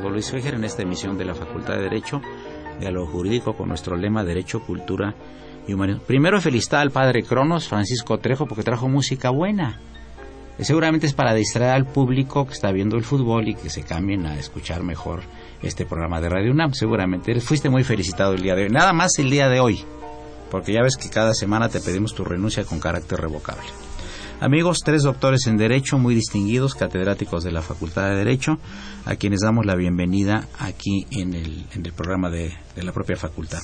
Luis en esta emisión de la Facultad de Derecho, de lo jurídico con nuestro lema Derecho, Cultura y Humanismo. Primero felicitar al padre Cronos, Francisco Trejo, porque trajo música buena. Seguramente es para distraer al público que está viendo el fútbol y que se cambien a escuchar mejor este programa de Radio UNAM. Seguramente fuiste muy felicitado el día de hoy. Nada más el día de hoy, porque ya ves que cada semana te pedimos tu renuncia con carácter revocable. Amigos, tres doctores en Derecho muy distinguidos, catedráticos de la Facultad de Derecho, a quienes damos la bienvenida aquí en el, en el programa de, la propia facultad.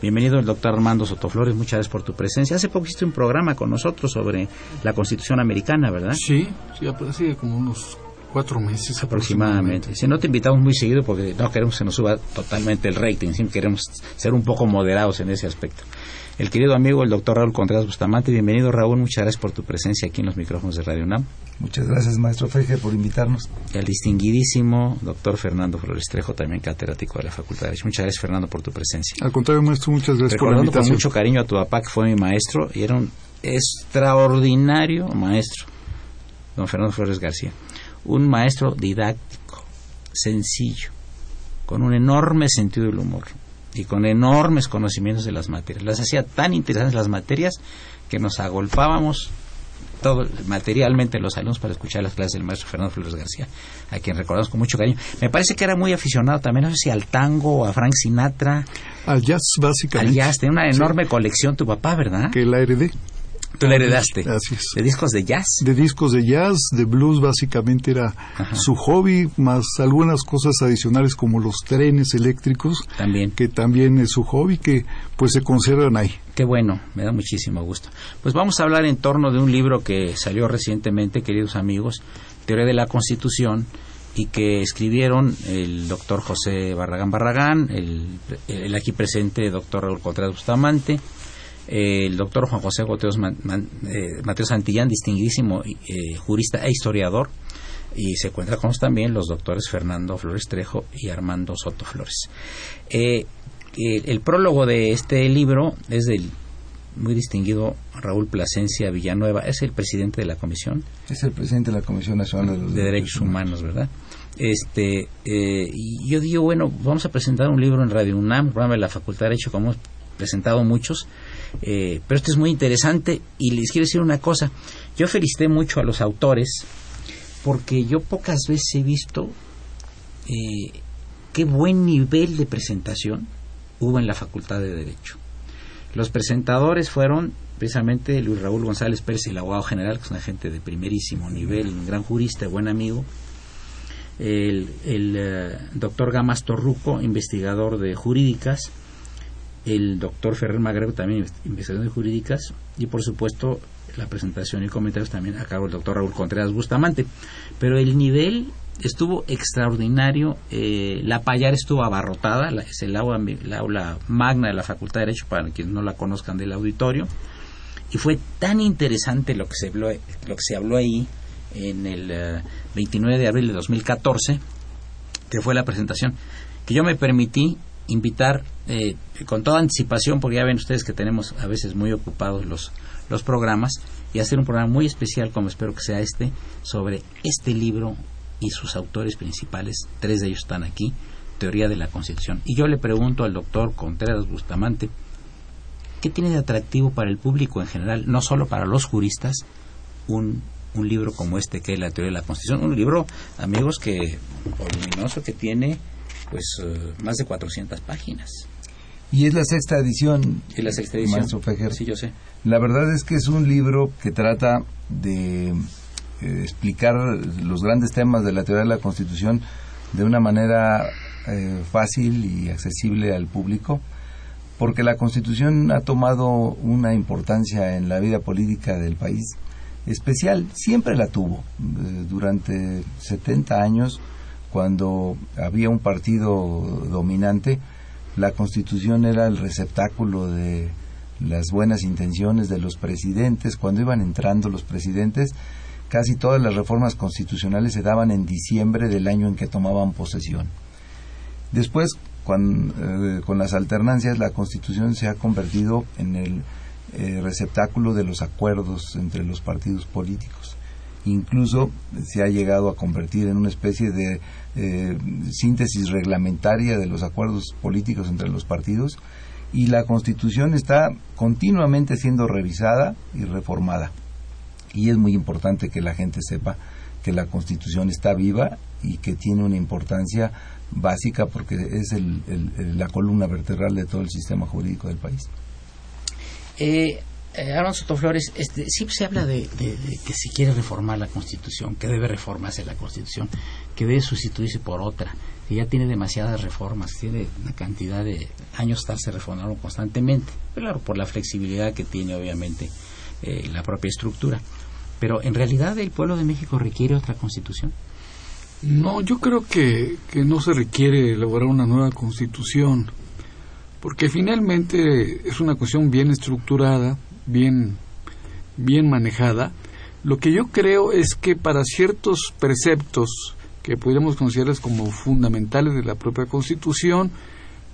Bienvenido el doctor Armando Sotoflores, muchas gracias por tu presencia. Hace poco hiciste un programa con nosotros sobre la Constitución americana, ¿verdad? Sí, sí, hace como unos cuatro meses aproximadamente. Si no te invitamos muy seguido porque no queremos que se nos suba totalmente el rating, queremos ser un poco moderados en ese aspecto el querido amigo, el doctor Raúl Contreras Bustamante. Bienvenido, Raúl. Muchas gracias por tu presencia aquí en los micrófonos de Radio UNAM. Muchas gracias, maestro Feige, por invitarnos. El distinguidísimo doctor Fernando Flores Trejo, también catedrático de la Facultad de Derecho. Muchas gracias, Fernando, por tu presencia. Al contrario, maestro, muchas gracias por la invitación. con mucho cariño a tu papá, que fue mi maestro, y era un extraordinario maestro, don Fernando Flores García. Un maestro didáctico, sencillo, con un enorme sentido del humor y con enormes conocimientos de las materias. Las hacía tan interesantes las materias que nos agolpábamos todo materialmente los alumnos para escuchar las clases del maestro Fernando Flores García, a quien recordamos con mucho cariño. Me parece que era muy aficionado también, no sé si al tango, a Frank Sinatra. Al jazz, básicamente. Al jazz, tenía una enorme colección tu papá, ¿verdad? Que la heredé. Tú le heredaste. Así es. ¿De discos de jazz? De discos de jazz, de blues, básicamente era su hobby, más algunas cosas adicionales como los trenes eléctricos. También. Que también es su hobby, que pues se conservan ahí. Qué bueno, me da muchísimo gusto. Pues vamos a hablar en torno de un libro que salió recientemente, queridos amigos, Teoría de la Constitución, y que escribieron el doctor José Barragán Barragán, el, el aquí presente doctor Raúl Contreras Bustamante, el doctor Juan José Goteos eh, Mateo Santillán, distinguidísimo eh, jurista e historiador, y se encuentra con también los doctores Fernando Flores Trejo y Armando Soto Flores. Eh, el, prólogo de este libro es del muy distinguido Raúl Plasencia Villanueva, es el presidente de la comisión. Es el presidente de la Comisión Nacional de, Derechos, Humanos, ¿verdad? Este, yo digo, bueno, vamos a presentar un libro en Radio UNAM, programa de la Facultad de Derecho, como presentado muchos, eh, pero esto es muy interesante y les quiero decir una cosa. Yo felicité mucho a los autores porque yo pocas veces he visto eh, qué buen nivel de presentación hubo en la Facultad de Derecho. Los presentadores fueron precisamente Luis Raúl González Pérez, el abogado general, que es una gente de primerísimo nivel, un gran jurista, buen amigo. El, eh, doctor Gamas Torruco, investigador de jurídicas el doctor Ferrer Magrego también investigaciones jurídicas y por supuesto la presentación y comentarios también a cargo del doctor Raúl Contreras Bustamante pero el nivel estuvo extraordinario. Eh, la Payar estuvo abarrotada, es el aula, aula magna de la Facultad de Derecho, para quienes no la conozcan del auditorio. Y fue tan interesante lo que se habló, lo que se habló ahí en el 29 de abril de 2014, que fue la presentación, que yo me permití invitar eh, con toda anticipación, porque ya ven ustedes que tenemos a veces muy ocupados los, los programas, y hacer un programa muy especial, como espero que sea este, sobre este libro y sus autores principales, tres de ellos están aquí, Teoría de la Constitución. Y yo le pregunto al doctor Contreras Bustamante, ¿qué tiene de atractivo para el público en general, no solo para los juristas, un, un libro como este que es la Teoría de la Constitución? Un libro, amigos, que que tiene pues eh, más de 400 páginas. Y es la sexta edición. Y la sexta edición. Sí, yo sé. La verdad es que es un libro que trata de eh, explicar los grandes temas de la teoría de la Constitución de una manera eh, fácil y accesible al público, porque la Constitución ha tomado una importancia en la vida política del país especial, siempre la tuvo. durante 70 años cuando había un partido dominante, la constitución era el receptáculo de las buenas intenciones de los presidentes. Cuando iban entrando los presidentes, casi todas las reformas constitucionales se daban en diciembre del año en que tomaban posesión. Después, eh, con, las alternancias, la constitución se ha convertido en el eh, receptáculo de los acuerdos entre los partidos políticos. Incluso se ha llegado a convertir en una especie de eh, síntesis reglamentaria de los acuerdos políticos entre los partidos y la constitución está continuamente siendo revisada y reformada. Y es muy importante que la gente sepa que la constitución está viva y que tiene una importancia básica porque es la columna vertebral de todo el sistema jurídico del país. Eh, eh, Aaron Sotoflores, este, siempre se habla de, que se quiere reformar la Constitución, que debe reformarse la Constitución, que debe sustituirse por otra, que ya tiene demasiadas reformas, tiene una cantidad de años estarse reformando constantemente, claro, por la flexibilidad que tiene obviamente eh, la propia estructura. Pero en realidad el pueblo de México requiere otra Constitución. No, yo creo que no se requiere elaborar una nueva Constitución porque finalmente es una cuestión bien estructurada, bien, bien manejada, lo que yo creo es que para ciertos preceptos que podríamos considerar como fundamentales de la propia Constitución,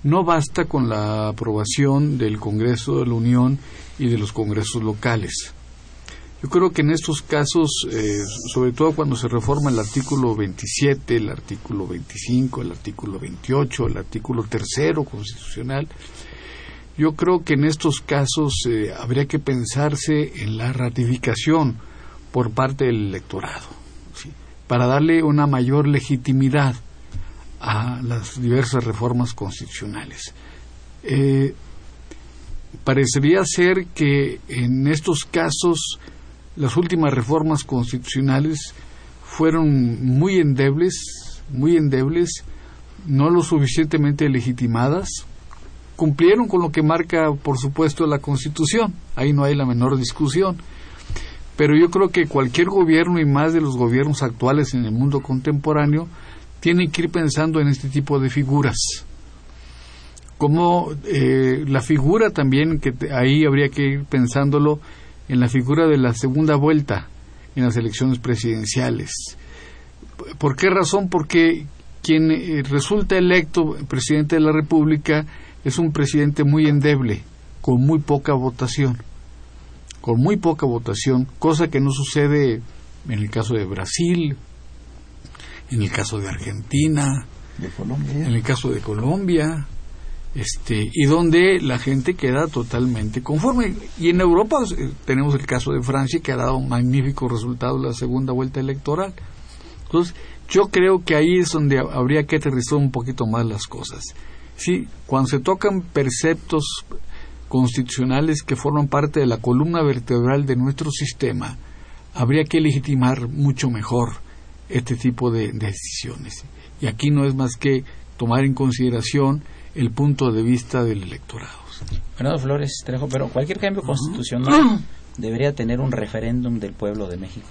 no basta con la aprobación del Congreso de la Unión y de los congresos locales. Yo creo que en estos casos, eh, sobre todo cuando se reforma el artículo 27, el artículo 25, el artículo 28, el artículo tercero constitucional, yo creo que en estos casos eh, habría que pensarse en la ratificación por parte del electorado, para darle una mayor legitimidad a las diversas reformas constitucionales. Eh, parecería ser que en estos casos las últimas reformas constitucionales fueron muy endebles, muy endebles, no lo suficientemente legitimadas, cumplieron con lo que marca, por supuesto, la Constitución. Ahí no hay la menor discusión. Pero yo creo que cualquier gobierno y más de los gobiernos actuales en el mundo contemporáneo tienen que ir pensando en este tipo de figuras. Como eh, la figura también, que ahí habría que ir pensándolo en la figura de la segunda vuelta en las elecciones presidenciales. ¿Por qué razón? Porque quien eh, resulta electo presidente de la República es un presidente muy endeble, con muy poca votación, con muy poca votación, cosa que no sucede en el caso de Brasil, en el caso de Argentina, en el caso de Colombia, este, y donde la gente queda totalmente conforme. Y en Europa eh, tenemos el caso de Francia que ha dado un magnífico resultado en la segunda vuelta electoral. Entonces, yo creo que ahí es donde habría que aterrizar un poquito más las cosas. Sí, cuando se tocan preceptos constitucionales que forman parte de la columna vertebral de nuestro sistema, habría que legitimar mucho mejor este tipo de, decisiones. Y aquí no es más que tomar en consideración el punto de vista del electorado. Fernando Flores Trejo, pero cualquier cambio constitucional debería tener un referéndum del pueblo de México.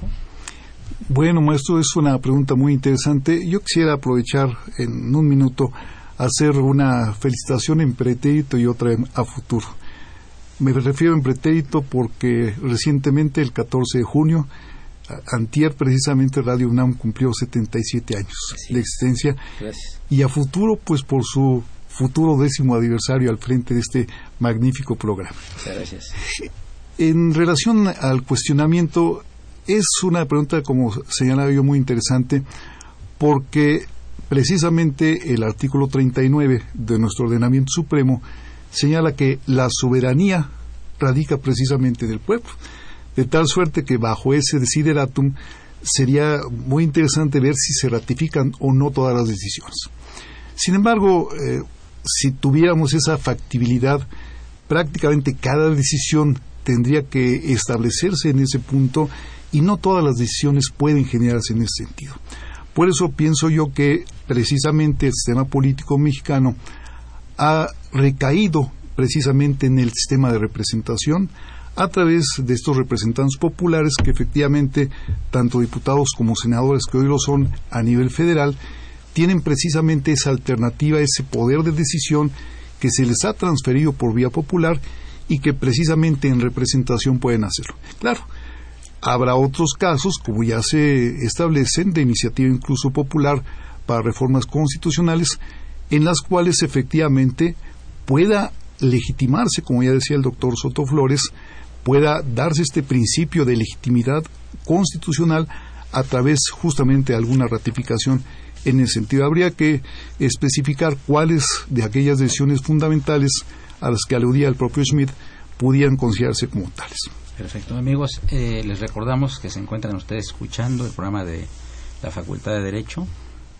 Bueno, maestro, es una pregunta muy interesante. Yo quisiera aprovechar en un minuto hacer una felicitación en pretérito y otra a futuro. Me refiero en pretérito porque recientemente, el 14 de junio, antier precisamente Radio UNAM cumplió 77 años de existencia. Y a futuro, pues por su futuro décimo aniversario al frente de este magnífico programa. gracias. En relación al cuestionamiento, es una pregunta, como señalaba yo, muy interesante, porque precisamente el artículo 39 de nuestro ordenamiento supremo señala que la soberanía radica precisamente del pueblo, de tal suerte que bajo ese desideratum sería muy interesante ver si se ratifican o no todas las decisiones. Sin embargo, eh, si tuviéramos esa factibilidad, prácticamente cada decisión tendría que establecerse en ese punto y no todas las decisiones pueden generarse en ese sentido. Por eso pienso yo que precisamente el sistema político mexicano ha recaído precisamente en el sistema de representación a través de estos representantes populares que efectivamente tanto diputados como senadores que hoy lo son a nivel federal tienen precisamente esa alternativa, ese poder de decisión que se les ha transferido por vía popular y que precisamente en representación pueden hacerlo. Claro, habrá otros casos, como ya se establecen, de iniciativa incluso popular para reformas constitucionales, en las cuales efectivamente pueda legitimarse, como ya decía el doctor Soto Flores, pueda darse este principio de legitimidad constitucional a través justamente de alguna ratificación en ese sentido. Habría que especificar cuáles de aquellas decisiones fundamentales a las que aludía el propio Smith pudieran considerarse como tales. Perfecto, amigos. Eh, les recordamos que se encuentran ustedes escuchando el programa de la Facultad de Derecho,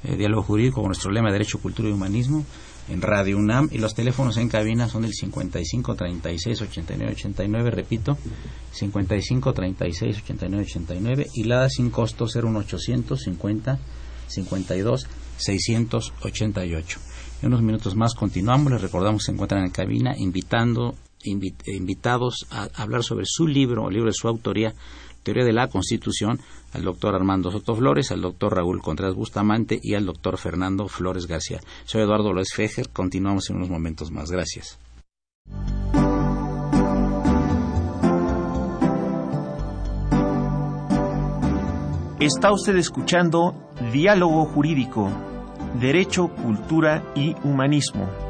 eh, Diálogo Jurídico con nuestro lema Derecho, Cultura y Humanismo en Radio UNAM y los teléfonos en cabina son el 55 36 89 89, repito, 55 36 89 89 y la sin costo 01800 50 52 688. En unos minutos más continuamos, les recordamos que se encuentran en cabina invitando invitados a hablar sobre su libro, o libro de su autoría, Teoría de la Constitución, al doctor Armando Soto Flores, al doctor Raúl Contreras Bustamante y al doctor Fernando Flores García. Soy Eduardo López Fejer, continuamos en unos momentos más. Gracias. Está usted escuchando Diálogo Jurídico, Derecho, Cultura y Humanismo.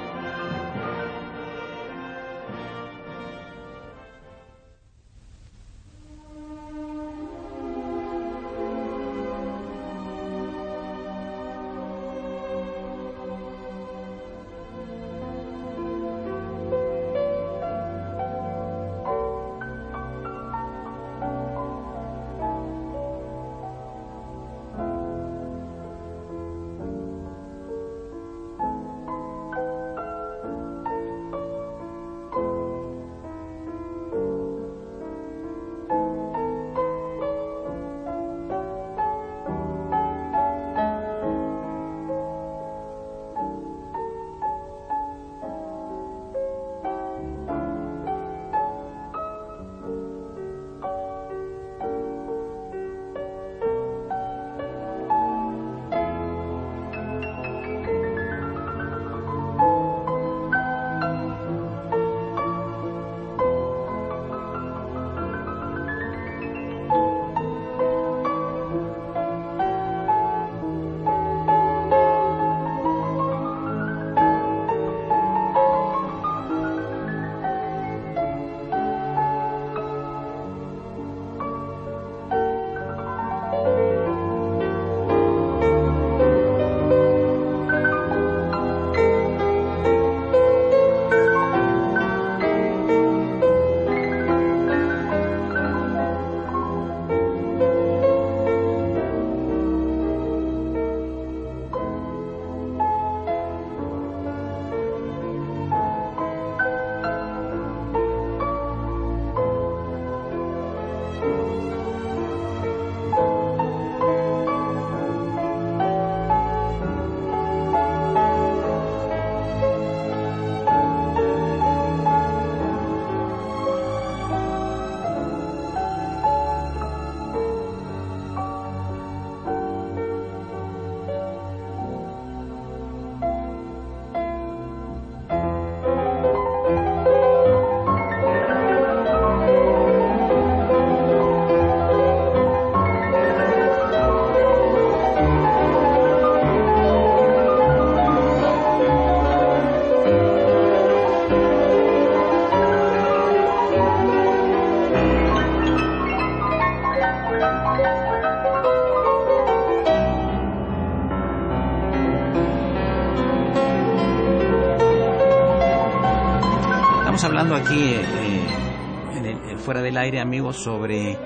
El, aire, amigos, sobre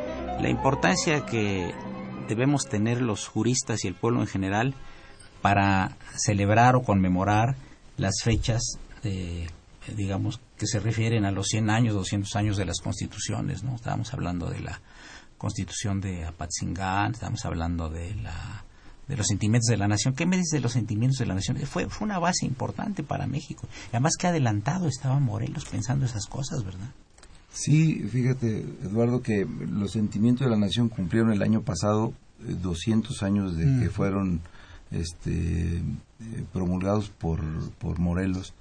la importancia que debemos tener los juristas y el pueblo en general para celebrar o conmemorar las fechas, digamos, que se refieren a los 100 años, 200 años de las constituciones, ¿no? Estábamos hablando de la constitución de Apatzingán, estábamos hablando de la de los sentimientos de la nación. ¿Qué me dices de los sentimientos de la nación? Fue, fue una base importante para México. Además que adelantado estaba Morelos pensando esas cosas, ¿verdad? Sí, fíjate, Eduardo, que los sentimientos de la nación cumplieron el año pasado 200 eh, años de que mm. fueron este, eh, promulgados por, por Morelos.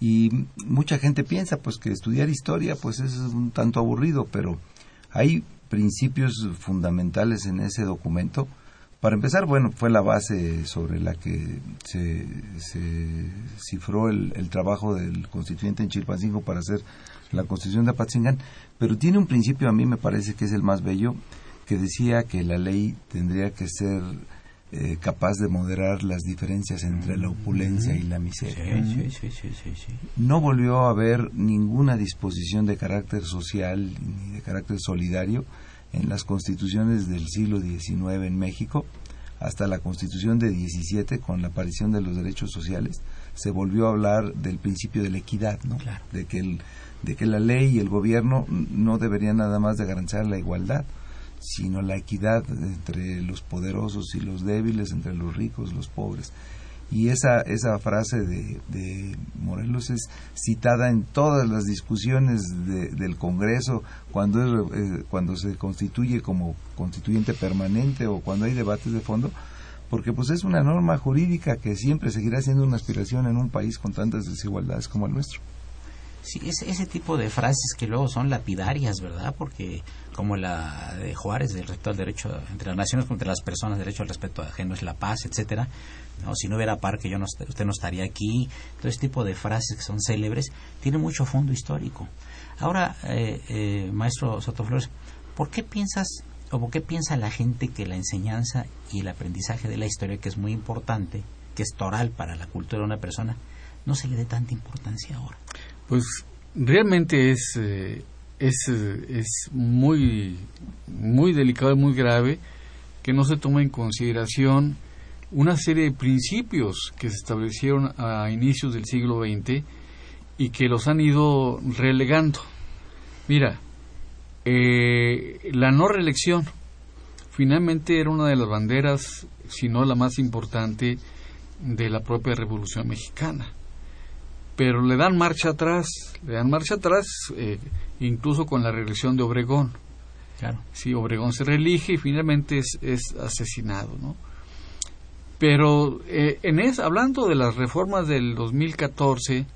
Y mucha gente piensa pues que estudiar historia pues es un tanto aburrido, pero hay principios fundamentales en ese documento para empezar, bueno, fue la base sobre la que se, cifró el, trabajo del constituyente en Chilpancingo para hacer la constitución de Apatzingán, pero tiene un principio, a mí me parece que es el más bello, que decía que la ley tendría que ser eh, capaz de moderar las diferencias entre la opulencia y la miseria. no volvió a haber ninguna disposición de carácter social ni de carácter solidario en las constituciones del siglo XIX en México, hasta la constitución de 17 con la aparición de los derechos sociales, se volvió a hablar del principio de la equidad, ¿no? De que el, de que la ley y el gobierno no deberían nada más de garantizar la igualdad, sino la equidad entre los poderosos y los débiles, entre los ricos y los pobres y esa, esa frase de, de, Morelos es citada en todas las discusiones del Congreso cuando, eh, cuando se constituye como constituyente permanente o cuando hay debates de fondo, porque pues es una norma jurídica que siempre seguirá siendo una aspiración en un país con tantas desigualdades como el nuestro. Sí, ese, ese tipo de frases que luego son lapidarias, ¿verdad? Porque como la de Juárez, del respeto al derecho entre las naciones contra las personas, derecho al respeto ajeno es la paz, etcétera. ¿no? Si no hubiera par que yo no, usted no estaría aquí. Todo ese tipo de frases que son célebres tiene mucho fondo histórico. Ahora, eh, eh, maestro ¿por qué piensas o por qué piensa la gente que la enseñanza y el aprendizaje de la historia, que es muy importante, que es toral para la cultura de una persona, no se le dé tanta importancia ahora? Pues realmente es, eh, es, es muy, muy delicado y muy grave que no se tome en consideración una serie de principios que se establecieron a inicios del siglo XX y que los han ido relegando. Mira, eh, la no reelección finalmente era una de las banderas, si no la más importante, de la propia Revolución Mexicana pero le dan marcha atrás, le dan marcha atrás eh, incluso con la reelección de Obregón. Claro. Sí, Obregón se reelige y finalmente es, es asesinado, ¿no? Pero eh, en es, hablando de las reformas del 2014,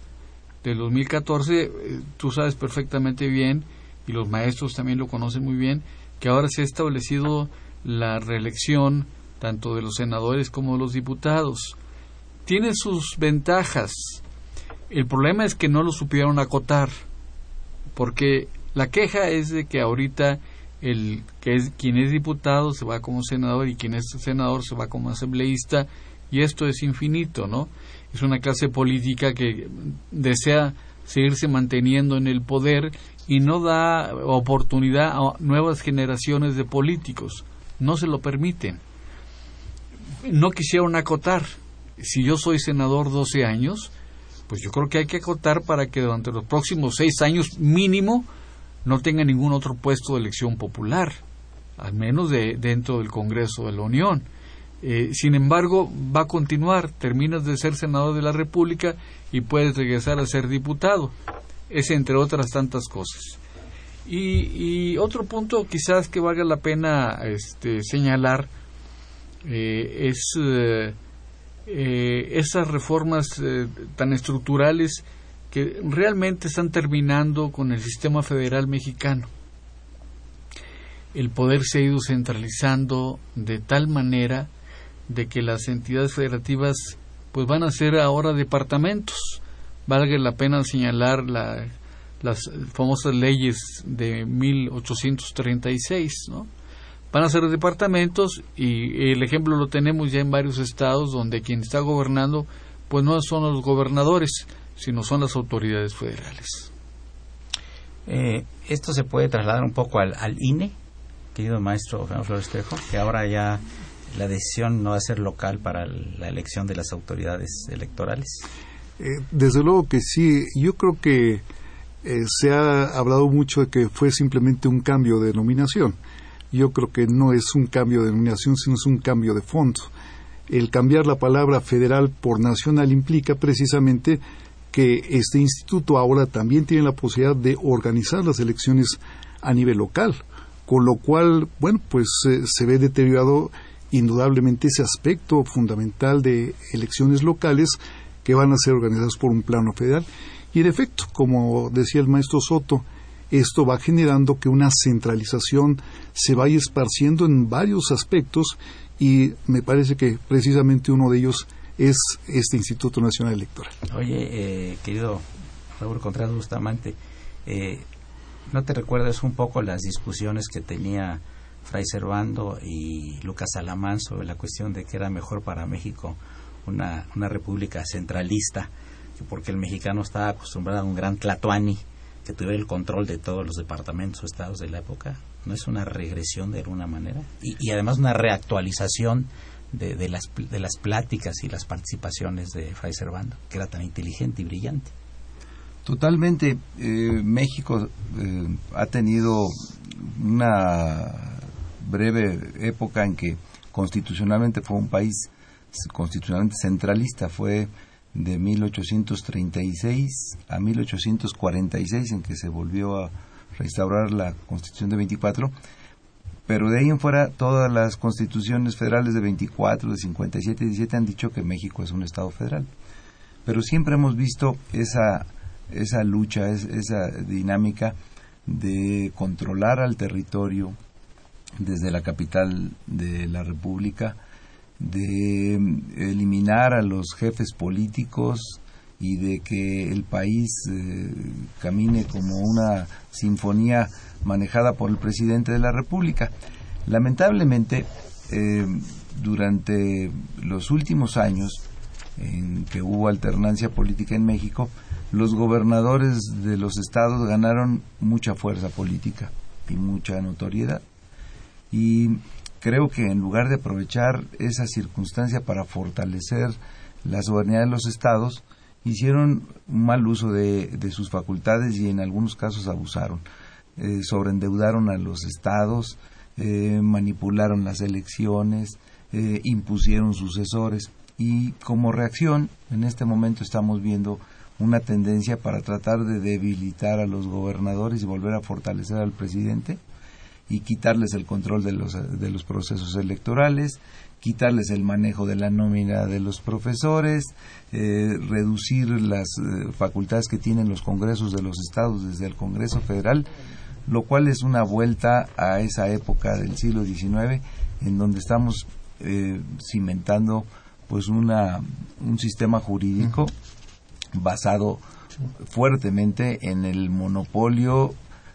del 2014, eh, tú sabes perfectamente bien, y los maestros también lo conocen muy bien, que ahora se ha establecido la reelección tanto de los senadores como de los diputados. Tiene sus ventajas, el problema es que no lo supieron acotar, porque la queja es de que ahorita el que es quien es diputado se va como senador y quien es senador se va como asambleísta y esto es infinito, ¿no? Es una clase política que desea seguirse manteniendo en el poder y no da oportunidad a nuevas generaciones de políticos, no se lo permiten. No quisieron acotar. Si yo soy senador 12 años, pues yo creo que hay que acotar para que durante los próximos seis años mínimo no tenga ningún otro puesto de elección popular, al menos de, dentro del Congreso de la Unión. Eh, sin embargo, va a continuar, terminas de ser senador de la República y puedes regresar a ser diputado. Es entre otras tantas cosas. Y, otro punto quizás que valga la pena este, señalar eh, es eh, eh, esas reformas eh, tan estructurales que realmente están terminando con el sistema federal mexicano. El poder se ha ido centralizando de tal manera de que las entidades federativas pues van a ser ahora departamentos. Valga la pena señalar las famosas leyes de 1836, ¿no? Van a ser departamentos y el ejemplo lo tenemos ya en varios estados donde quien está gobernando pues no son los gobernadores, sino son las autoridades federales. Eh, esto se puede trasladar un poco al, al INE, querido maestro Fernando Flores Trejo, que ahora ya la decisión no va a ser local para la elección de las autoridades electorales. Eh, desde luego que sí. Yo creo que eh, se ha hablado mucho de que fue simplemente un cambio de denominación. Yo creo que no es un cambio de denominación, sino es un cambio de fondo. El cambiar la palabra federal por nacional implica precisamente que este instituto ahora también tiene la posibilidad de organizar las elecciones a nivel local, con lo cual, bueno, pues eh, se ve deteriorado indudablemente ese aspecto fundamental de elecciones locales que van a ser organizadas por un plano federal. Y en efecto, como decía el maestro Soto, esto va generando que una centralización se vaya esparciendo en varios aspectos y me parece que precisamente uno de ellos es este Instituto Nacional Electoral. Oye, eh, querido Raúl Contreras Bustamante, eh, ¿no te recuerdas un poco las discusiones que tenía Fray Servando y Lucas Alamán sobre la cuestión de que era mejor para México una, una república centralista, porque el mexicano estaba acostumbrado a un gran tlatoani que tuviera el control de todos los departamentos o estados de la época? ¿No es una regresión de alguna manera? Y, además una reactualización de, de, las, de las pláticas y las participaciones de Fray Servando, que era tan inteligente y brillante. Totalmente. Eh, México eh, ha tenido una breve época en que constitucionalmente fue un país constitucionalmente centralista. Fue de 1836 a 1846 en que se volvió a restaurar la Constitución de 24 pero de ahí en fuera todas las constituciones federales de 24, de 57 y 17 han dicho que México es un Estado federal. Pero siempre hemos visto esa, esa lucha, esa dinámica de controlar al territorio desde la capital de la República, de a los jefes políticos y de que el país eh, camine como una sinfonía manejada por el presidente de la República. Lamentablemente, eh, durante los últimos años en que hubo alternancia política en México, los gobernadores de los estados ganaron mucha fuerza política y mucha notoriedad. Y creo que en lugar de aprovechar esa circunstancia para fortalecer la soberanía de los estados, hicieron un mal uso de, sus facultades y en algunos casos abusaron. Eh, sobreendeudaron a los estados, eh, manipularon las elecciones, eh, impusieron sucesores y como reacción en este momento estamos viendo una tendencia para tratar de debilitar a los gobernadores y volver a fortalecer al presidente y quitarles el control de los, de los procesos electorales, quitarles el manejo de la nómina de los profesores, eh, reducir las eh, facultades que tienen los congresos de los estados desde el Congreso Federal, lo cual es una vuelta a esa época del siglo XIX en donde estamos eh, cimentando pues una, un sistema jurídico basado fuertemente en el monopolio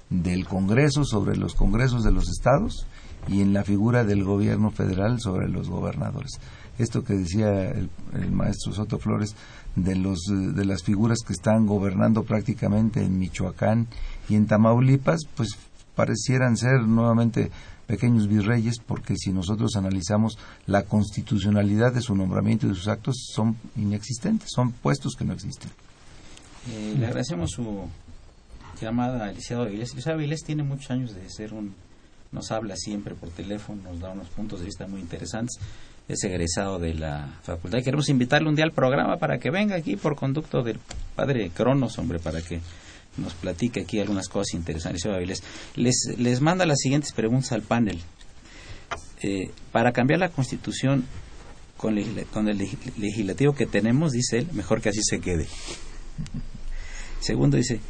del Congreso sobre los congresos de los estados y en la figura del gobierno federal sobre los gobernadores. Esto que decía el, maestro Soto Flores de, los, de las figuras que están gobernando prácticamente en Michoacán y en Tamaulipas, pues parecieran ser nuevamente pequeños virreyes, porque si nosotros analizamos la constitucionalidad de su nombramiento y de sus actos, son inexistentes, son puestos que no existen. Eh, le agradecemos su llamada Eliseo Avilés. Eliseo Avilés tiene muchos años de ser un nos habla siempre por teléfono, nos da unos puntos de vista muy interesantes. Es egresado de la facultad. Queremos invitarle un día al programa para que venga aquí por conducto del padre Cronos, hombre, para que nos platique aquí algunas cosas interesantes. Les, les manda las siguientes preguntas al panel. Eh, para cambiar la constitución con, con el legislativo que tenemos, dice él, mejor que así se quede. Segundo, dice,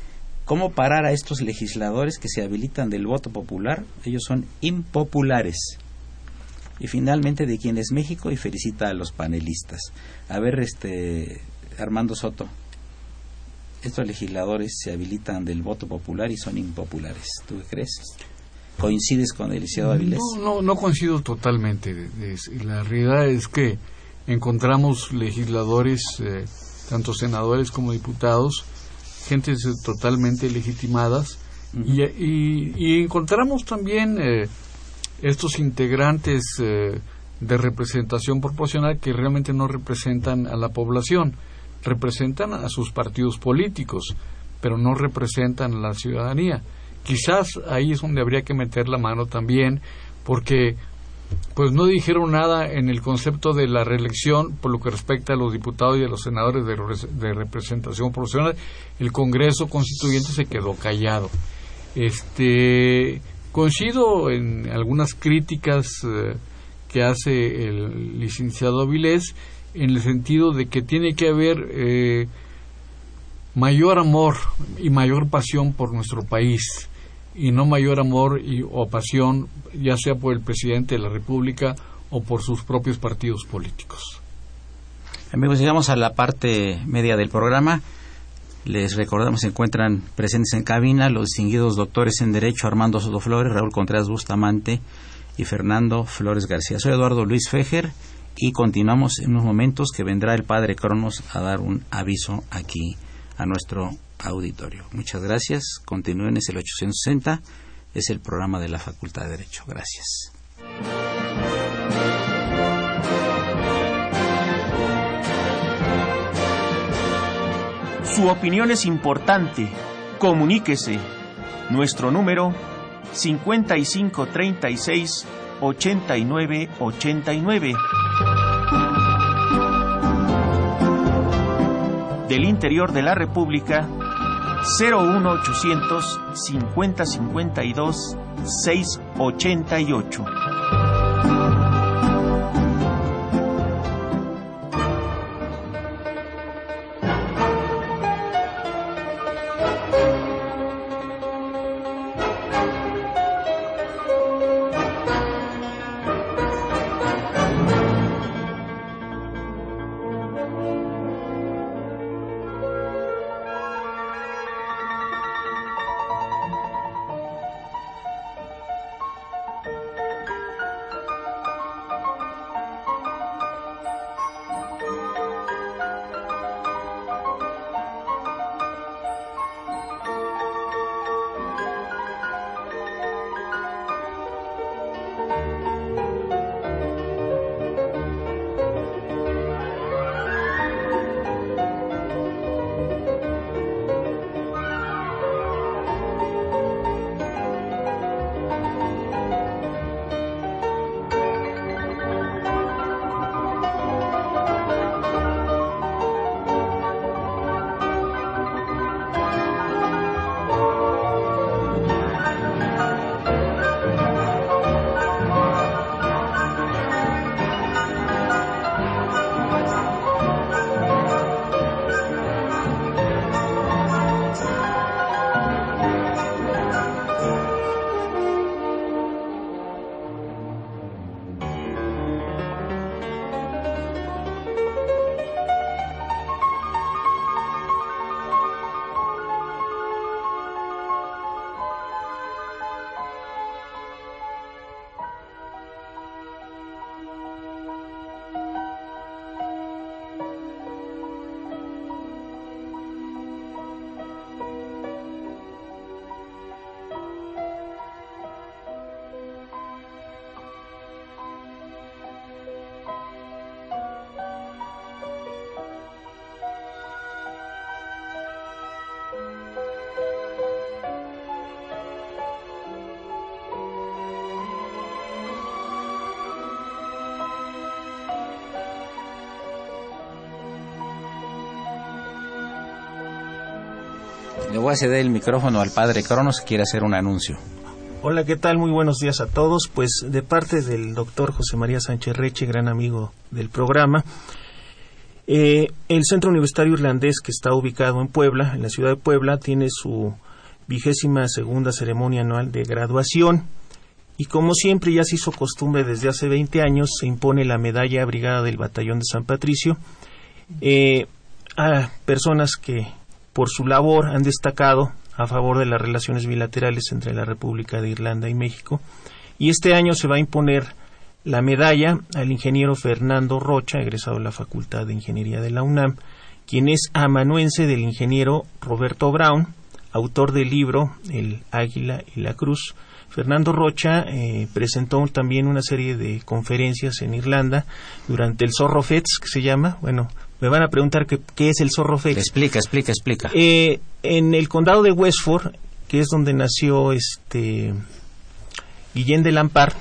¿Cómo parar a estos legisladores que se habilitan del voto popular? Ellos son impopulares. Y finalmente, ¿de quién es México? Y felicita a los panelistas. A ver, este Armando Soto, estos legisladores se habilitan del voto popular y son impopulares. ¿Tú qué crees? ¿Coincides con el licenciado Avilés? No, no, no coincido totalmente. La realidad es que encontramos legisladores, eh, tanto senadores como diputados, gentes totalmente legitimadas y, y, encontramos también eh, estos integrantes eh, de representación proporcional que realmente no representan a la población, representan a sus partidos políticos, pero no representan a la ciudadanía. Quizás ahí es donde habría que meter la mano también, porque pues no dijeron nada en el concepto de la reelección por lo que respecta a los diputados y a los senadores de, representación proporcional. El Congreso Constituyente se quedó callado. Este, coincido en algunas críticas eh, que hace el licenciado Avilés en el sentido de que tiene que haber eh, mayor amor y mayor pasión por nuestro país y no mayor amor y, o pasión ya sea por el presidente de la República o por sus propios partidos políticos. Amigos, llegamos a la parte media del programa. Les recordamos, se encuentran presentes en cabina los distinguidos doctores en Derecho Armando Soto Flores, Raúl Contreras Bustamante y Fernando Flores García. Soy Eduardo Luis Fejer y continuamos en unos momentos que vendrá el padre Cronos a dar un aviso aquí a nuestro auditorio. Muchas gracias. Continúen, es el 860, es el programa de la Facultad de Derecho. Gracias. Su opinión es importante. Comuníquese. Nuestro número 5536 8989. Del interior de la República 01800 50 52 688. Le voy a ceder el micrófono al padre Cronos que quiere hacer un anuncio. Hola, ¿qué tal? Muy buenos días a todos. Pues de parte del doctor José María Sánchez Reche, gran amigo del programa, eh, el Centro Universitario Irlandés, que está ubicado en Puebla, en la ciudad de Puebla, tiene su vigésima segunda ceremonia anual de graduación. Y como siempre ya se hizo costumbre desde hace 20 años, se impone la medalla brigada del Batallón de San Patricio eh, a personas que por su labor han destacado a favor de las relaciones bilaterales entre la República de Irlanda y México. Y este año se va a imponer la medalla al ingeniero Fernando Rocha, egresado de la Facultad de Ingeniería de la UNAM, quien es amanuense del ingeniero Roberto Brown, autor del libro El Águila y la Cruz. Fernando Rocha eh, presentó también una serie de conferencias en Irlanda durante el Zorro Fets, que se llama. Bueno, me van a preguntar qué, qué es el Zorro Fets. Explica, explica, explica. Eh, en el condado de Westford, que es donde nació este Guillén de Lampard,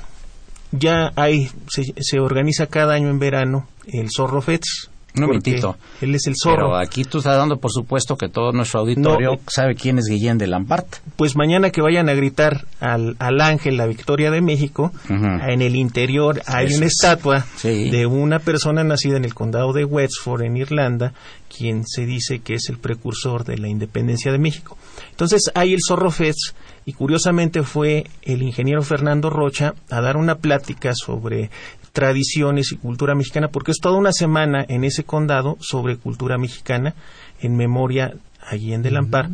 ya hay, se, se organiza cada año en verano el Zorro Fets, Un momentito. Él es el zorro. Pero aquí tú estás dando por supuesto que todo nuestro auditorio No. sabe quién es Guillén de Lampart. Pues mañana que vayan a gritar al, al ángel, la victoria de México, en el interior hay Eso una es. estatua Sí. de una persona nacida en el condado de Wexford, en Irlanda, quien se dice que es el precursor de la independencia de México. Entonces hay el Zorro Fest y curiosamente fue el ingeniero Fernando Rocha a dar una plática sobre tradiciones y cultura mexicana, porque es toda una semana en ese condado sobre cultura mexicana en memoria a Guillén de Lampar.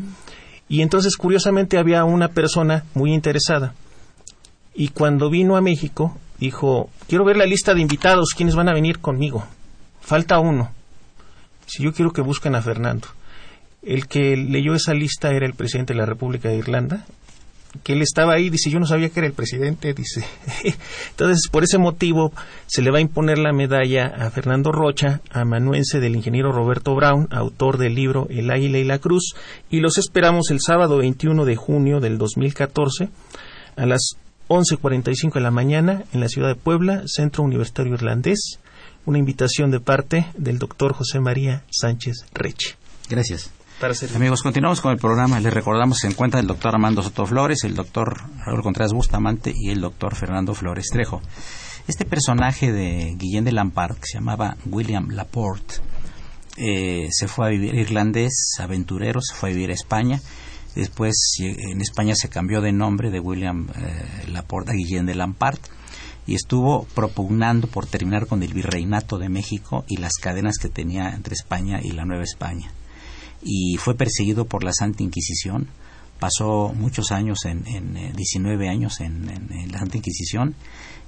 Y entonces, curiosamente, había una persona muy interesada. Y cuando vino a México, dijo, quiero ver la lista de invitados, ¿quiénes van a venir conmigo? Falta uno. Si yo quiero que busquen a Fernando. El que leyó esa lista era el presidente de la República de Irlanda, que él estaba ahí, dice, yo no sabía que era el presidente, dice. Entonces, por ese motivo, se le va a imponer la medalla a Fernando Rocha, amanuense del ingeniero Roberto Brown, autor del libro El Águila y la Cruz, y los esperamos el sábado 21 de junio del 2014 a las 11.45 de la mañana en la ciudad de Puebla, Centro Universitario Irlandés, una invitación de parte del doctor José María Sánchez Reche. Gracias. Amigos, continuamos con el programa. Les recordamos que se encuentra el doctor Armando Soto Flores, el doctor Raúl Contreras Bustamante y el doctor Fernando Flores Trejo. Este personaje de Guillén de Lampard, que se llamaba William Laporte, eh, se fue a vivir irlandés, aventurero, se fue a vivir a España. Después eh, en España se cambió de nombre de William eh, Laporte a Guillén de Lampard y estuvo propugnando por terminar con el virreinato de México y las cadenas que tenía entre España y la Nueva España y fue perseguido por la Santa Inquisición. Pasó muchos años, en, en, eh, 19 años en, en- en la Santa Inquisición.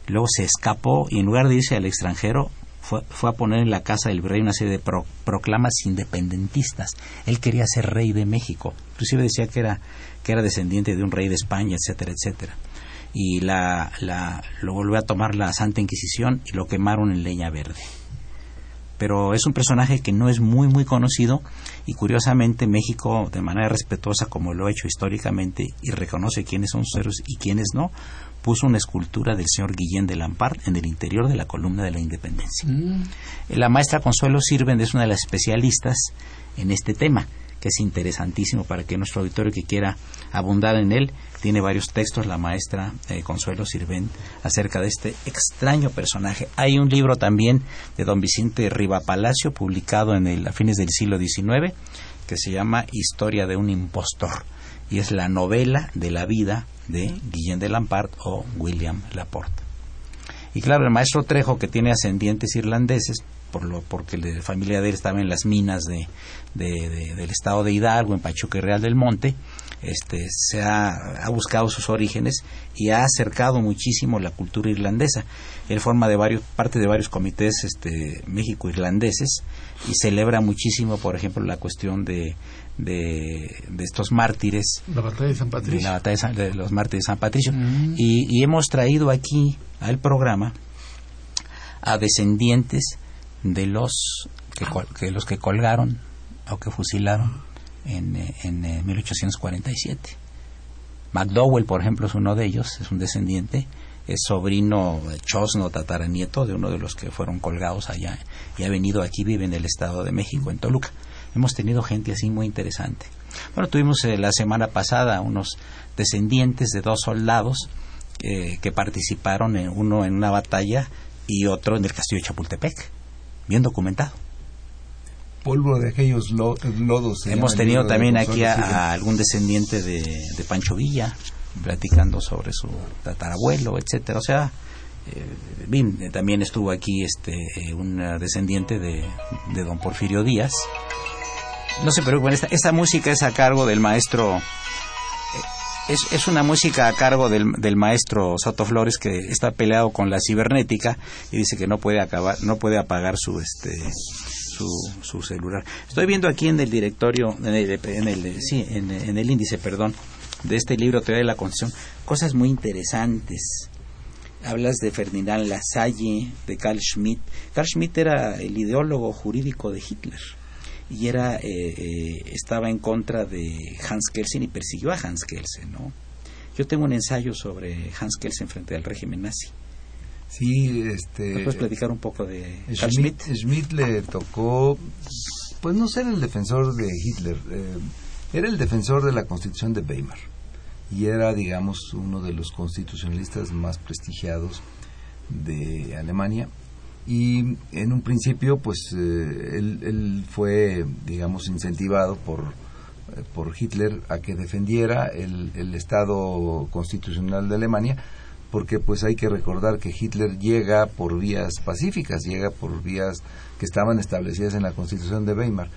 Luego se escapó y en lugar de irse al extranjero fue, fue a poner en la casa del virrey una serie de pro- proclamas independentistas. Él quería ser rey de México. Inclusive decía que era, que era descendiente de un rey de España, etcétera, etcétera. Y la, la, lo volvió a tomar la Santa Inquisición y lo quemaron en leña verde pero es un personaje que no es muy muy conocido y curiosamente México de manera respetuosa como lo ha hecho históricamente y reconoce quiénes son sus héroes y quiénes no puso una escultura del señor Guillén de Lampard en el interior de la columna de la Independencia. La maestra Consuelo Sirven es una de las especialistas en este tema que es interesantísimo para que nuestro auditorio que quiera abundar en él tiene varios textos la maestra eh, Consuelo Sirven acerca de este extraño personaje. Hay un libro también de don Vicente Riva Palacio publicado en el, a fines del siglo XIX que se llama Historia de un impostor y es la novela de la vida de Guillén de Lampard o William Laporte. Y claro, el maestro Trejo, que tiene ascendientes irlandeses, por lo, porque la familia de él estaba en las minas de, de- de- del estado de Hidalgo, en Pachuca y Real del Monte, este, se ha, ha buscado sus orígenes y ha acercado muchísimo la cultura irlandesa. Él forma de varios, parte de varios comités este, México-irlandeses y celebra muchísimo, por ejemplo, la cuestión de, de, de estos mártires La batalla de San de Patricio. la batalla de, San- de los mártires de San Patricio. Mm. Y, y hemos traído aquí al programa a descendientes de los que, col- que los que colgaron o que fusilaron en, eh, en eh, 1847. McDowell, por ejemplo, es uno de ellos, es un descendiente, es sobrino, eh, chosno, tataranieto de uno de los que fueron colgados allá y ha venido aquí, vive en el Estado de México, en Toluca. Hemos tenido gente así muy interesante. Bueno, tuvimos eh, la semana pasada unos descendientes de dos soldados eh, que participaron, en, uno en una batalla y otro en el castillo de Chapultepec, bien documentado. Polvo de aquellos lo- lodos. Hemos tenido también aquí a, algún descendiente de, de Pancho Villa, platicando sobre su tatarabuelo, etcétera. O sea, eh, bien, eh, también estuvo aquí este eh, un eh, descendiente de, de don Porfirio Díaz. No se preocupen, esta, esta música es a cargo del maestro. Es, es una música a cargo del, del maestro Soto Flores que está peleado con la cibernética y dice que no puede acabar, no puede apagar su este su, su celular. Estoy viendo aquí en el directorio, en el, en el, sí, en, en el índice, perdón, de este libro Teoría de la Constitución, cosas muy interesantes. Hablas de Ferdinand Lasalle, de Carl Schmitt. Carl Schmitt era el ideólogo jurídico de Hitler y era eh, eh, estaba en contra de Hans Kelsen y persiguió a Hans Kelsen, ¿no? Yo tengo un ensayo sobre Hans Kelsen frente al régimen nazi. Sí, este. ¿Me puedes platicar un poco de Carl Schmitt? Schmitt? Schmitt le tocó, pues no ser el defensor de Hitler, eh, era el defensor de la Constitución de Weimar y era, digamos, uno de los constitucionalistas más prestigiados de Alemania. Y en un principio, pues eh, él, fue, digamos, incentivado por, eh, por Hitler a que defendiera el, el Estado constitucional de Alemania, porque pues hay que recordar que Hitler llega por vías pacíficas, llega por vías que estaban establecidas en la Constitución de Weimar.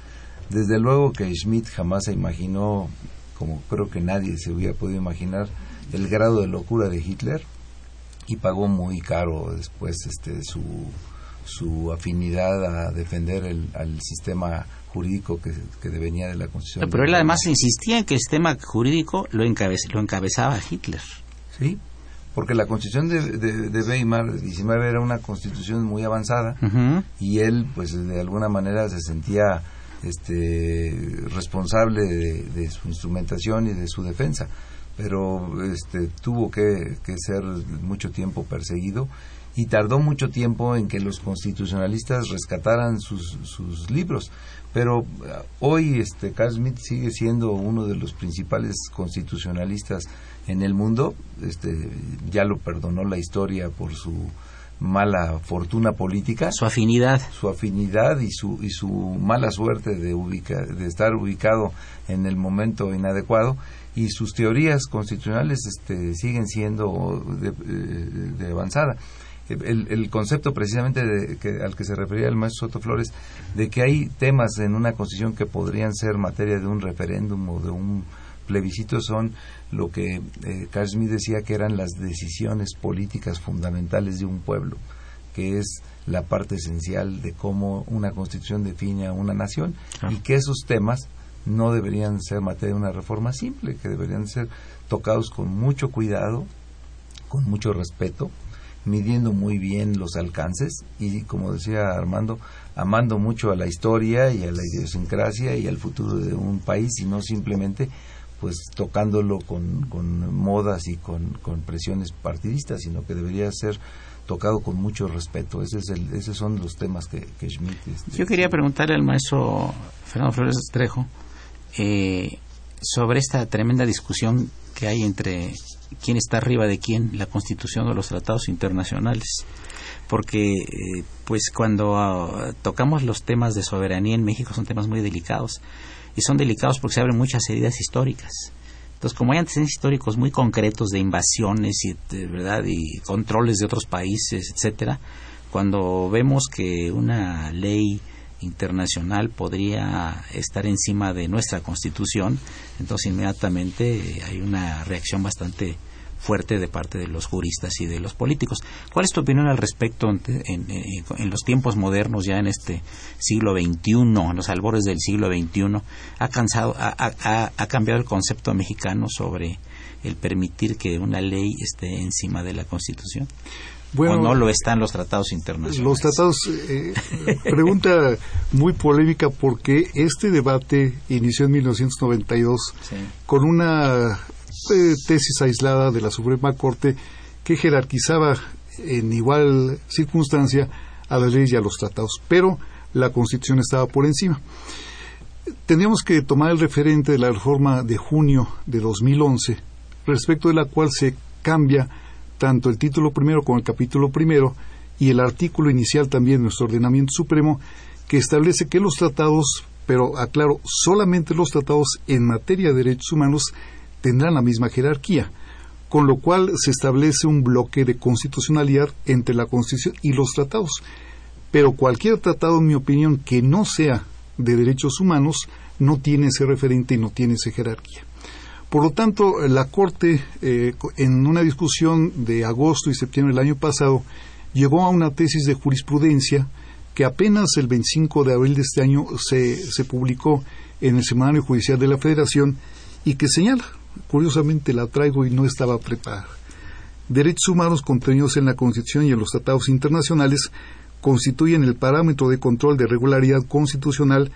Desde luego que Schmidt jamás se imaginó, como creo que nadie se hubiera podido imaginar, el grado de locura de Hitler y pagó muy caro después este su su afinidad a defender el, al sistema jurídico que, que venía de la Constitución. Pero él además insistía en que el sistema jurídico lo, encabez- lo encabezaba Hitler. Sí, porque la Constitución de, de, de Weimar, 19, era una constitución muy avanzada y él, pues de alguna manera se sentía este, responsable de, de su instrumentación y de su defensa, pero este, tuvo que, que ser mucho tiempo perseguido y tardó mucho tiempo en que los constitucionalistas rescataran sus, sus libros. Pero eh, hoy este, Carl Schmitt sigue siendo uno de los principales constitucionalistas en el mundo. Este, ya lo perdonó la historia por su mala fortuna política Su afinidad. su afinidad y su y su mala suerte de ubica- de estar ubicado en el momento inadecuado y sus teorías constitucionales este, siguen siendo de, eh, de avanzada el, el concepto precisamente de, que, al que se refería el maestro Soto Flores de que hay temas en una constitución que podrían ser materia de un referéndum o de un plebiscito son lo que eh, Carl Schmitt decía que eran las decisiones políticas fundamentales de un pueblo, que es la parte esencial de cómo una constitución define a una nación Claro. y que esos temas no deberían ser materia de una reforma simple, que deberían ser tocados con mucho cuidado, con mucho respeto, midiendo muy bien los alcances y, como decía Armando, amando mucho a la historia y a la idiosincrasia y al futuro de un país y no simplemente pues tocándolo con, con modas y con, con presiones partidistas, sino que debería ser tocado con mucho respeto. Ese es el, esos son los temas que, que Schmidt... este, Yo quería preguntarle al maestro Fernando Flores Trejo eh, sobre esta tremenda discusión que hay entre quién está arriba de quién, la Constitución o los tratados internacionales. Porque, eh, pues, cuando ah, tocamos los temas de soberanía en México son temas muy delicados. Y son delicados porque se abren muchas heridas históricas. Entonces, como hay antecedentes históricos muy concretos de invasiones y, de verdad, y controles de otros países, etcétera, cuando vemos que una ley internacional podría estar encima de nuestra constitución, entonces inmediatamente hay una reacción bastante fuerte de parte de los juristas y de los políticos. ¿Cuál es tu opinión al respecto en, los tiempos modernos, ya en este siglo XXI, en los albores del siglo XXI? ¿Ha, cansado, ha cambiado el concepto mexicano sobre el permitir que una ley esté encima de la Constitución? ¿O no lo están los tratados internacionales? Los tratados, eh, pregunta muy polémica porque este debate inició en 1992 Sí. con una eh, tesis aislada de la Suprema Corte que jerarquizaba en igual circunstancia a las leyes y a los tratados, pero la Constitución estaba por encima. Tendríamos que tomar el referente de la reforma de junio de 2011, respecto de la cual se cambia tanto el título primero como el capítulo primero y el artículo inicial también de nuestro ordenamiento supremo que establece que los tratados, pero aclaro, solamente los tratados en materia de derechos humanos tendrán la misma jerarquía, con lo cual se establece un bloque de constitucionalidad entre la Constitución y los tratados. Pero cualquier tratado, en mi opinión, que no sea de derechos humanos, no tiene ese referente y no tiene esa jerarquía. Por lo tanto, la Corte, eh, en una discusión de agosto y septiembre del año pasado, llegó a una tesis de jurisprudencia que apenas el 25 de abril de este año se, se publicó en el Semanario Judicial de la Federación y que señala, curiosamente la traigo y no estaba preparada, derechos humanos contenidos en la Constitución y en los tratados internacionales constituyen el parámetro de control de regularidad constitucional,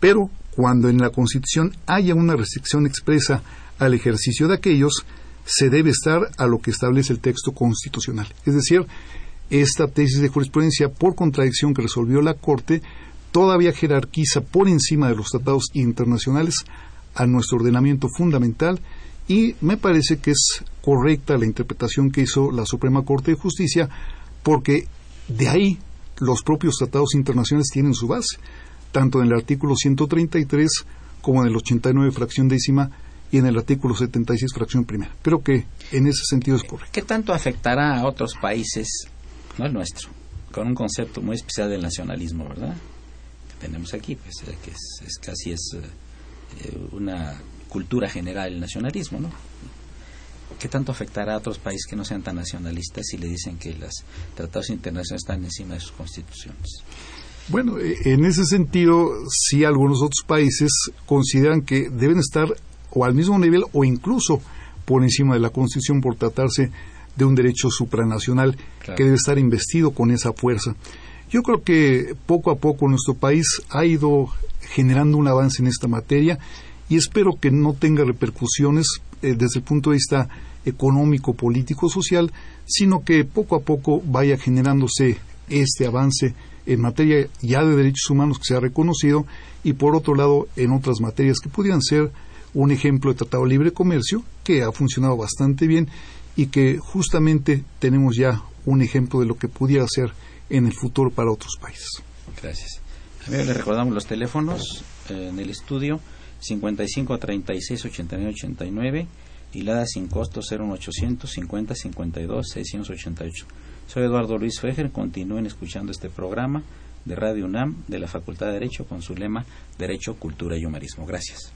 pero cuando en la Constitución haya una restricción expresa al ejercicio de aquellos, se debe estar a lo que establece el texto constitucional. Es decir, esta tesis de jurisprudencia por contradicción que resolvió la Corte todavía jerarquiza por encima de los tratados internacionales a nuestro ordenamiento fundamental y me parece que es correcta la interpretación que hizo la Suprema Corte de Justicia porque de ahí los propios tratados internacionales tienen su base, tanto en el artículo 133 como en el 89 fracción décima y en el artículo 76 fracción primera. Creo que en ese sentido es correcto. ¿Qué tanto afectará a otros países, no el nuestro, con un concepto muy especial del nacionalismo, verdad? Que tenemos aquí, pues eh, que es, casi es eh, una cultura general el nacionalismo, ¿no? ¿Qué tanto afectará a otros países que no sean tan nacionalistas si le dicen que los tratados internacionales están encima de sus constituciones? Bueno, eh, en ese sentido, sí algunos otros países consideran que deben estar o al mismo nivel o incluso por encima de la Constitución por tratarse de un derecho supranacional que debe estar investido con esa fuerza. Yo creo que poco a poco nuestro país ha ido generando un avance en esta materia y espero que no tenga repercusiones eh, desde el punto de vista económico, político, social, sino que poco a poco vaya generándose este avance en materia ya de derechos humanos que se ha reconocido y por otro lado en otras materias que pudieran ser un ejemplo de tratado de libre comercio que ha funcionado bastante bien y que justamente tenemos ya un ejemplo de lo que pudiera ser en el futuro para otros países. Gracias. Le recordamos los teléfonos eh, en el estudio 55 36 89 89 y la sin costo 01800 50 52 688. Soy Eduardo Luis Fejer, continúen escuchando este programa de Radio UNAM de la Facultad de Derecho con su lema Derecho, Cultura y Humanismo. Gracias.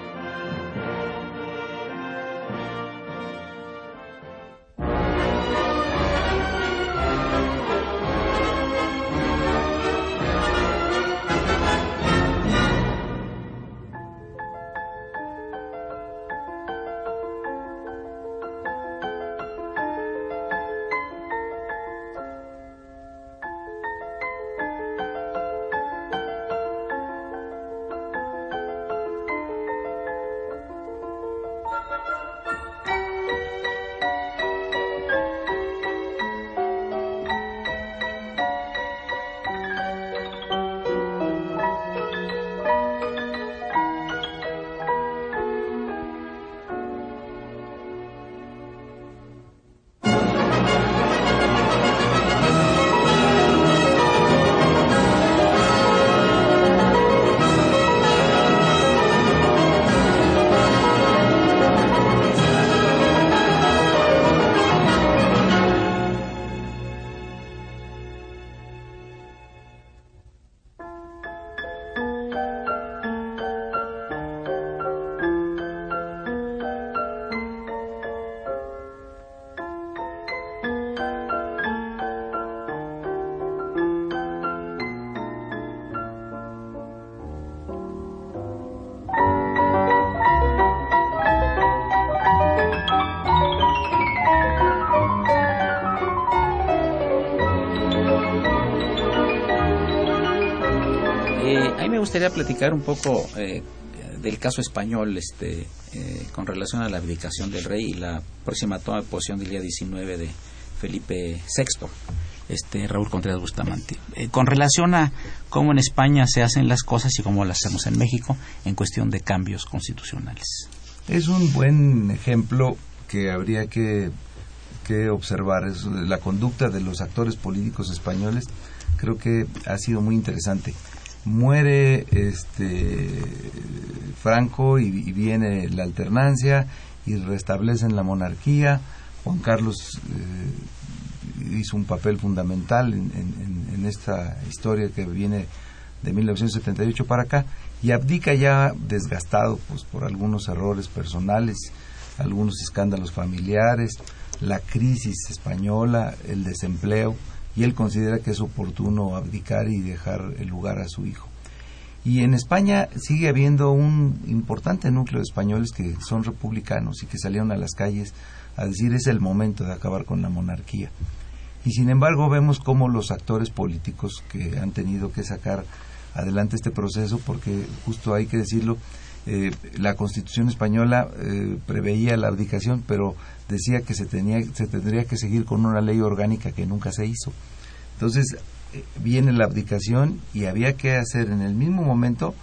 Platicar un poco eh, del caso español este, eh, con relación a la abdicación del rey y la próxima toma de posición del día 19 de Felipe VI, este, Raúl Contreras Bustamante. Eh, con relación a cómo en España se hacen las cosas y cómo las hacemos en México en cuestión de cambios constitucionales. Es un buen ejemplo que habría que que observar. Es la conducta de los actores políticos españoles creo que ha sido muy interesante. Muere este Franco y, viene la alternancia y restablecen la monarquía. Juan Carlos eh, hizo un papel fundamental en, esta historia que viene de 1978 para acá y abdica ya desgastado pues por algunos errores personales, algunos escándalos familiares, la crisis española, el desempleo y él considera que es oportuno abdicar y dejar el lugar a su hijo. Y en España sigue habiendo un importante núcleo de españoles que son republicanos y que salieron a las calles a decir es el momento de acabar con la monarquía. Y sin embargo vemos cómo los actores políticos que han tenido que sacar adelante este proceso, porque justo hay que decirlo, eh, la Constitución española eh, preveía la abdicación, pero decía que se, tenía, se tendría que seguir con una ley orgánica que nunca se hizo. Entonces, eh, viene la abdicación y había que hacer en el mismo momento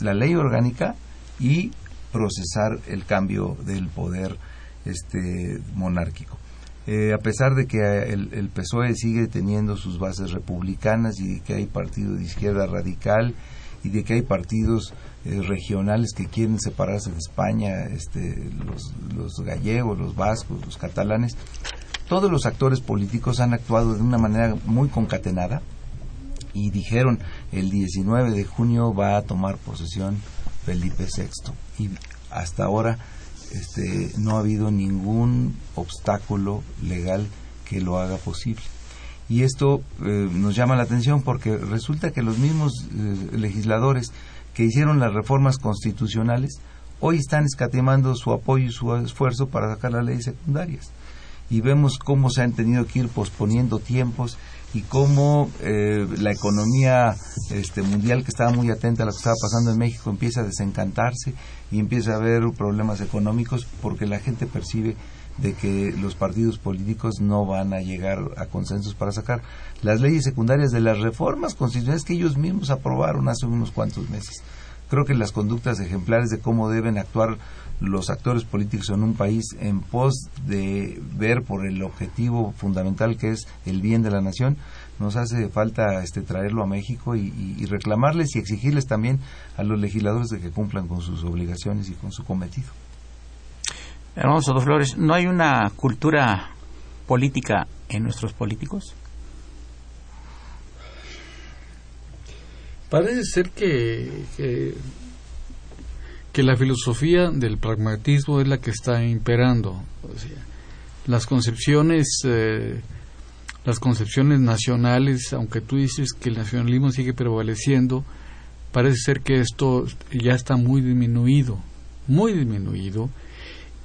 la ley orgánica y procesar el cambio del poder este monárquico. Eh, a pesar de que el, el, PSOE sigue teniendo sus bases republicanas y de que hay partido de izquierda radical y de que hay partidos eh, regionales que quieren separarse de España, este, los, gallegos, los vascos, los catalanes, todos los actores políticos han actuado de una manera muy concatenada y dijeron el 19 de junio va a tomar posesión Felipe VI y hasta ahora este, no ha habido ningún obstáculo legal que lo haga posible. Y esto eh, nos llama la atención porque resulta que los mismos eh, legisladores que hicieron las reformas constitucionales hoy están escatimando su apoyo y su esfuerzo para sacar las leyes secundarias. Y vemos cómo se han tenido que ir posponiendo tiempos y cómo eh, la economía este, mundial que estaba muy atenta a lo que estaba pasando en México empieza a desencantarse y empieza a haber problemas económicos porque la gente percibe de que los partidos políticos no van a llegar a consensos para sacar las leyes secundarias de las reformas constitucionales que ellos mismos aprobaron hace unos cuantos meses. Creo que las conductas ejemplares de cómo deben actuar los actores políticos en un país en pos de ver por el objetivo fundamental que es el bien de la nación, nos hace falta este, traerlo a México y, reclamarles y exigirles también a los legisladores de que cumplan con sus obligaciones y con su cometido. Hermanos Flores, ¿no hay una cultura política en nuestros políticos? Parece ser que, que, la filosofía del pragmatismo es la que está imperando. las concepciones eh, las concepciones nacionales, aunque tú dices que el nacionalismo sigue prevaleciendo, parece ser que esto ya está muy disminuido, muy disminuido,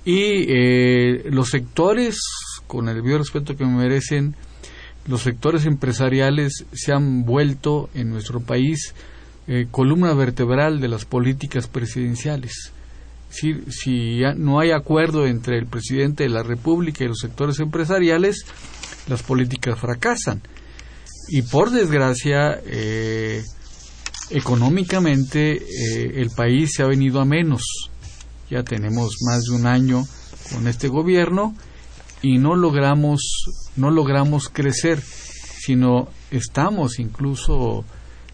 y eh, los sectores, con el debido respeto que me merecen, los sectores empresariales se han vuelto en nuestro país eh, columna vertebral de las políticas presidenciales. Si, si no hay acuerdo entre el presidente de la República y los sectores empresariales, las políticas fracasan. Y por desgracia, eh, económicamente eh, el país se ha venido a menos. Ya tenemos más de un año con este gobierno y no logramos no logramos crecer, sino estamos incluso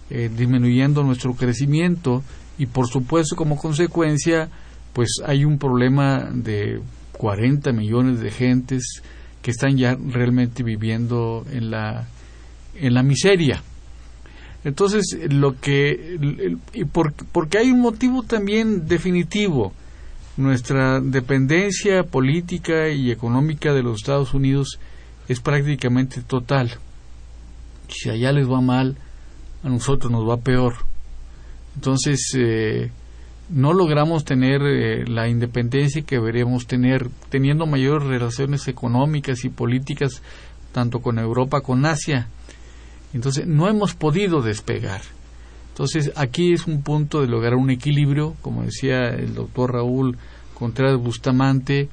eh, disminuyendo nuestro crecimiento y por supuesto como consecuencia pues hay un problema de 40 millones de gentes que están ya realmente viviendo en la en la miseria. Entonces, lo que y porque hay un motivo también definitivo nuestra dependencia política y económica de los Estados Unidos es prácticamente total. Si allá les va mal, a nosotros nos va peor. Entonces, eh, no logramos tener eh, la independencia que deberíamos tener, teniendo mayores relaciones económicas y políticas, tanto con Europa como con Asia. Entonces, no hemos podido despegar. Entonces, aquí es un punto de lograr un equilibrio, como decía el doctor Raúl Contreras Bustamante,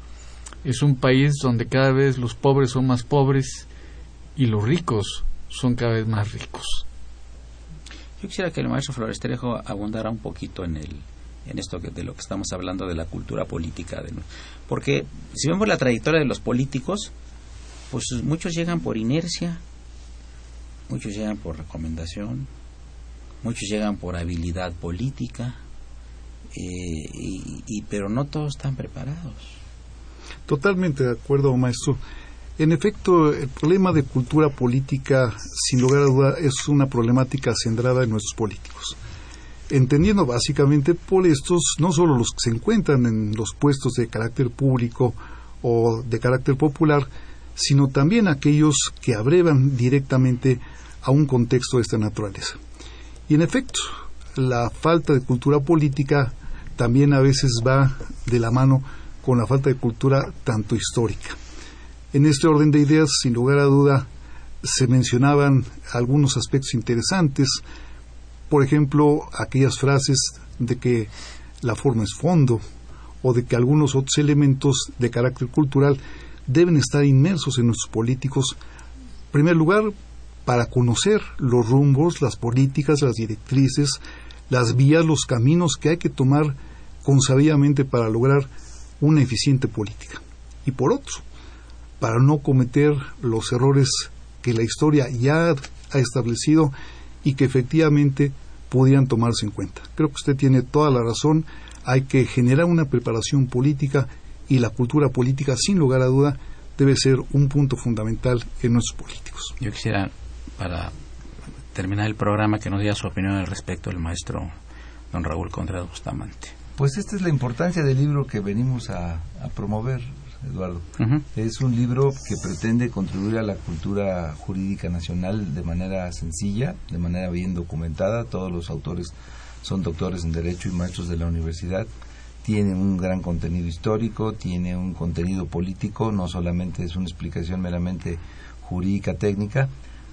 es un país donde cada vez los pobres son más pobres y los ricos son cada vez más ricos. Yo quisiera que el maestro Floresterejo abundara un poquito en el en esto de lo que estamos hablando de la cultura política, de, porque si vemos la trayectoria de los políticos, pues muchos llegan por inercia, muchos llegan por recomendación, muchos llegan por habilidad política, eh, y, pero no todos están preparados. Totalmente de acuerdo, maestro. En efecto, el problema de cultura política, sin lugar a duda, es una problemática centrada en nuestros políticos. Entendiendo básicamente por estos, no solo los que se encuentran en los puestos de carácter público o de carácter popular, sino también aquellos que abrevan directamente a un contexto de esta naturaleza. Y en efecto, la falta de cultura política también a veces va de la mano con la falta de cultura tanto histórica. En este orden de ideas, sin lugar a duda, se mencionaban algunos aspectos interesantes, por ejemplo, aquellas frases de que la forma es fondo o de que algunos otros elementos de carácter cultural deben estar inmersos en nuestros políticos, en primer lugar, para conocer los rumbos, las políticas, las directrices, las vías, los caminos que hay que tomar consabidamente para lograr una eficiente política. Y por otro, para no cometer los errores que la historia ya ha establecido y que efectivamente pudieran tomarse en cuenta. Creo que usted tiene toda la razón. Hay que generar una preparación política y la cultura política, sin lugar a duda, debe ser un punto fundamental en nuestros políticos. Para terminar el programa, que nos diera su opinión al respecto el maestro don Raúl Contreras Bustamante. Pues esta es la importancia del libro que venimos a, promover, Eduardo. Es un libro que pretende contribuir a la cultura jurídica nacional de manera sencilla, de manera bien documentada. Todos los autores son doctores en Derecho y maestros de la universidad tiene un gran contenido histórico, tiene un contenido político, no solamente es una explicación meramente jurídica técnica,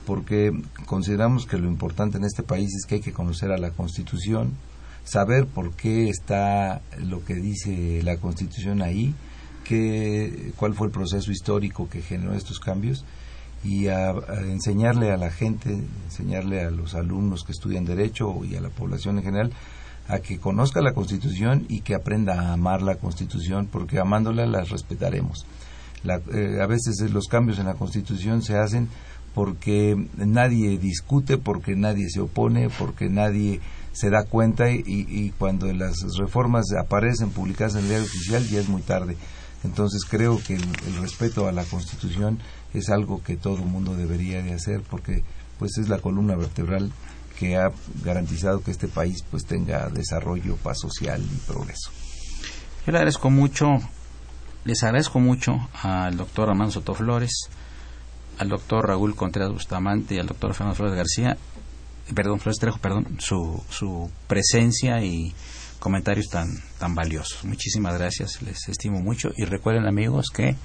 porque consideramos que lo importante en este país es que hay que conocer a la Constitución, saber por qué está lo que dice la Constitución ahí, qué, cuál fue el proceso histórico que generó estos cambios y a, enseñarle a la gente, enseñarle a los alumnos que estudian derecho y a la población en general a que conozca la Constitución y que aprenda a amar la Constitución, porque amándola las respetaremos. Eh, a veces los cambios en la Constitución se hacen porque nadie discute, porque nadie se opone, porque nadie se da cuenta y, cuando las reformas aparecen publicadas en el diario oficial ya es muy tarde. Entonces creo que el, respeto a la Constitución es algo que todo mundo debería de hacer porque pues es la columna vertebral que ha garantizado que este país pues tenga desarrollo, paz social y progreso. Yo le agradezco mucho, les agradezco mucho al doctor Armando Soto Flores, al doctor Raúl Contreras Bustamante y al doctor Fernando Flores García, perdón, Flores Trejo, perdón, su, su presencia y comentarios tan, tan valiosos. Muchísimas gracias, les estimo mucho y recuerden amigos que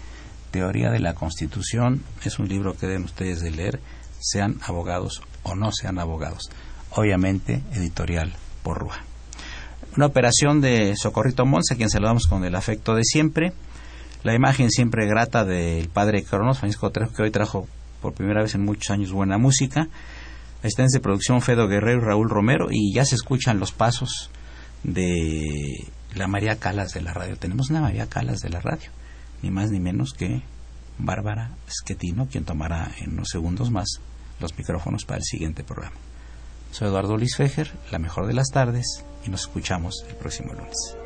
Teoría de la Constitución es un libro que deben ustedes de leer, sean abogados o no sean abogados obviamente editorial por Rúa. Una operación de Socorrito Monza, quien saludamos con el afecto de siempre. La imagen siempre grata del padre Cronos, Francisco Trejo, que hoy trajo por primera vez en muchos años buena música. Asistencia de producción Fedo Guerrero y Raúl Romero, y ya se escuchan los pasos de la María Calas de la radio. Tenemos una María Calas de la radio, ni más ni menos que Bárbara Schettino, quien tomará en unos segundos más los micrófonos para el siguiente programa. Soy Eduardo Luis Fejer, la mejor de las tardes, y nos escuchamos el próximo lunes.